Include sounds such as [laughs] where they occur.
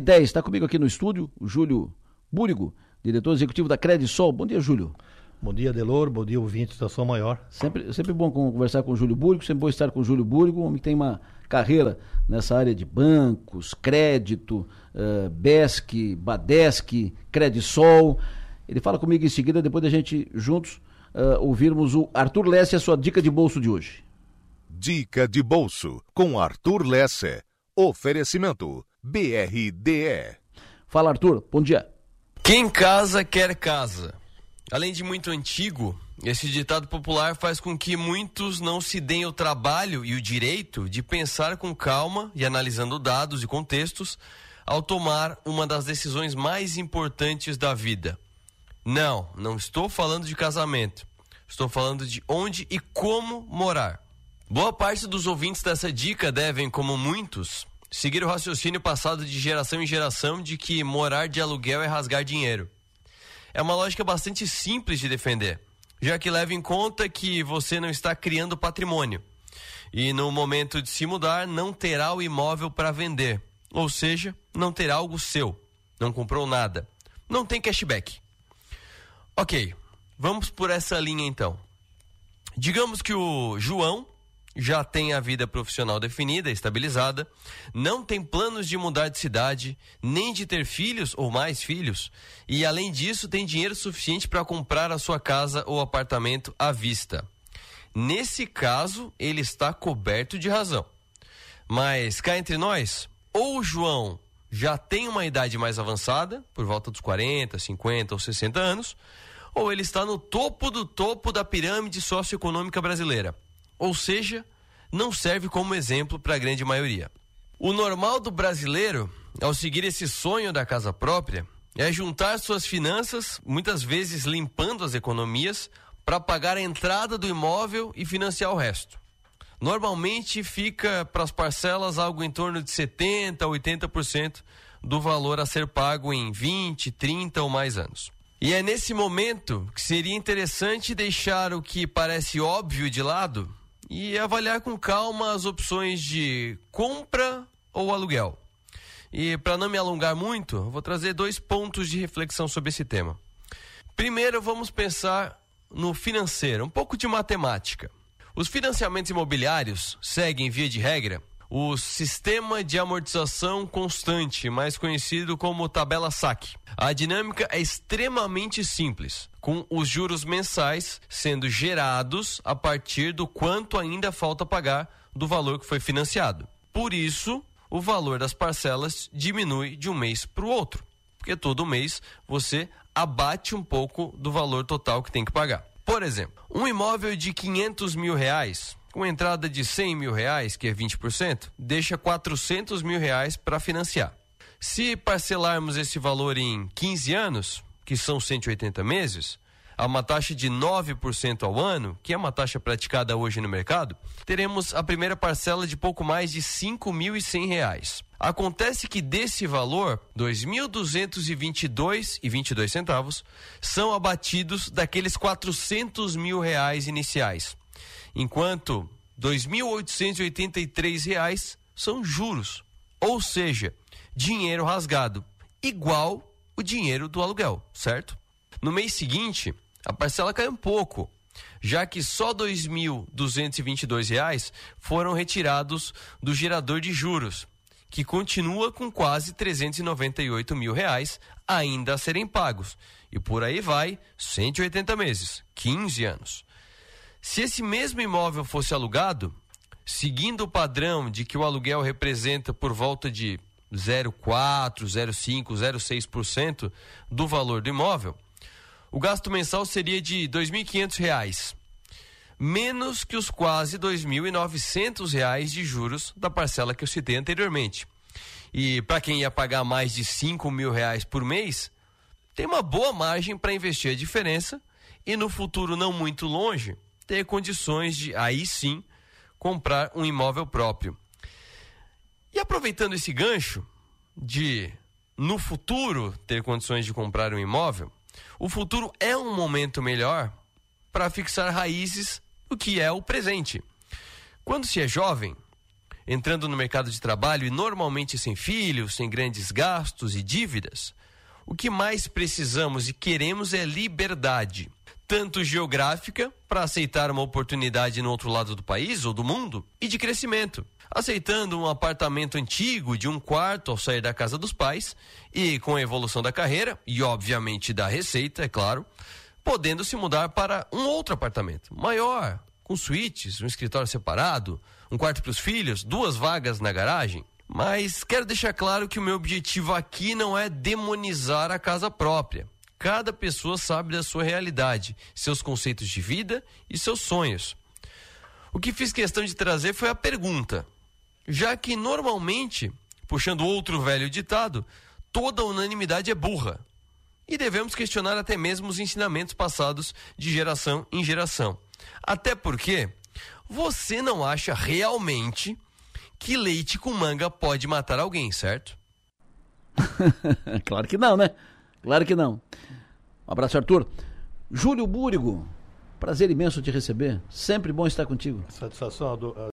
10, está comigo aqui no estúdio o Júlio Búrigo, diretor executivo da Credisol. Bom dia, Júlio. Bom dia, Delor. Bom dia, ouvintes da Sua Maior. Sempre, sempre bom conversar com o Júlio Búrigo, sempre bom estar com o Júlio Búrigo, homem que tem uma carreira nessa área de bancos, crédito, uh, BESC, Badesc, Credisol. Ele fala comigo em seguida, depois da gente juntos uh, ouvirmos o Arthur Lesse, a sua dica de bolso de hoje. Dica de bolso com Arthur Lesse. Oferecimento BRDE. Fala, Arthur. Bom dia. Quem casa quer casa. Além de muito antigo, esse ditado popular faz com que muitos não se deem o trabalho e o direito de pensar com calma e analisando dados e contextos ao tomar uma das decisões mais importantes da vida. Não, não estou falando de casamento. Estou falando de onde e como morar. Boa parte dos ouvintes dessa dica devem, como muitos, seguir o raciocínio passado de geração em geração de que morar de aluguel é rasgar dinheiro. É uma lógica bastante simples de defender, já que leva em conta que você não está criando patrimônio e no momento de se mudar não terá o imóvel para vender, ou seja, não terá algo seu, não comprou nada, não tem cashback. Ok, vamos por essa linha então. Digamos que o João já tem a vida profissional definida, estabilizada, não tem planos de mudar de cidade, nem de ter filhos ou mais filhos, e além disso tem dinheiro suficiente para comprar a sua casa ou apartamento à vista. Nesse caso, ele está coberto de razão. Mas cá entre nós, ou o João já tem uma idade mais avançada, por volta dos 40, 50 ou 60 anos, ou ele está no topo do topo da pirâmide socioeconômica brasileira ou seja, não serve como exemplo para a grande maioria. O normal do brasileiro, ao seguir esse sonho da casa própria, é juntar suas finanças, muitas vezes limpando as economias, para pagar a entrada do imóvel e financiar o resto. Normalmente fica para as parcelas algo em torno de 70% a 80% do valor a ser pago em 20, 30 ou mais anos. E é nesse momento que seria interessante deixar o que parece óbvio de lado e avaliar com calma as opções de compra ou aluguel. E para não me alongar muito, vou trazer dois pontos de reflexão sobre esse tema. Primeiro, vamos pensar no financeiro, um pouco de matemática. Os financiamentos imobiliários seguem, via de regra, o sistema de amortização constante, mais conhecido como tabela SAC. A dinâmica é extremamente simples, com os juros mensais sendo gerados a partir do quanto ainda falta pagar do valor que foi financiado. Por isso, o valor das parcelas diminui de um mês para o outro, porque todo mês você abate um pouco do valor total que tem que pagar. Por exemplo, um imóvel de 500 mil reais com entrada de 100 mil reais, que é 20%, deixa 400 mil reais para financiar. Se parcelarmos esse valor em 15 anos, que são 180 meses, a uma taxa de 9% ao ano, que é uma taxa praticada hoje no mercado, teremos a primeira parcela de pouco mais de R$ 5.100. Acontece que desse valor, R$ 2.222,22 centavos são abatidos daqueles 400 mil reais iniciais enquanto R$ 2.883 são juros, ou seja, dinheiro rasgado, igual o dinheiro do aluguel, certo? No mês seguinte, a parcela cai um pouco, já que só R$ 2.222 foram retirados do gerador de juros, que continua com quase 398 mil reais ainda a serem pagos. E por aí vai, 180 meses, 15 anos. Se esse mesmo imóvel fosse alugado, seguindo o padrão de que o aluguel representa por volta de 0,4, 0,5, 0,6% do valor do imóvel, o gasto mensal seria de R$ 2.500, menos que os quase R$ 2.900 de juros da parcela que eu citei anteriormente. E para quem ia pagar mais de R$ mil reais por mês, tem uma boa margem para investir a diferença e no futuro não muito longe, ter condições de, aí sim, comprar um imóvel próprio. E aproveitando esse gancho de, no futuro, ter condições de comprar um imóvel, o futuro é um momento melhor para fixar raízes do que é o presente. Quando se é jovem, entrando no mercado de trabalho e normalmente sem filhos, sem grandes gastos e dívidas, o que mais precisamos e queremos é liberdade, tanto geográfica, para aceitar uma oportunidade no outro lado do país ou do mundo, e de crescimento, aceitando um apartamento antigo de um quarto ao sair da casa dos pais e com a evolução da carreira e, obviamente, da receita, é claro, podendo se mudar para um outro apartamento maior, com suítes, um escritório separado, um quarto para os filhos, duas vagas na garagem. Mas quero deixar claro que o meu objetivo aqui não é demonizar a casa própria. Cada pessoa sabe da sua realidade, seus conceitos de vida e seus sonhos. O que fiz questão de trazer foi a pergunta, já que normalmente, puxando outro velho ditado, toda unanimidade é burra. E devemos questionar até mesmo os ensinamentos passados de geração em geração. Até porque você não acha realmente que leite com manga pode matar alguém, certo? [laughs] claro que não, né? Claro que não. Um abraço, Arthur. Júlio Búrigo, prazer imenso te receber. Sempre bom estar contigo. Satisfação,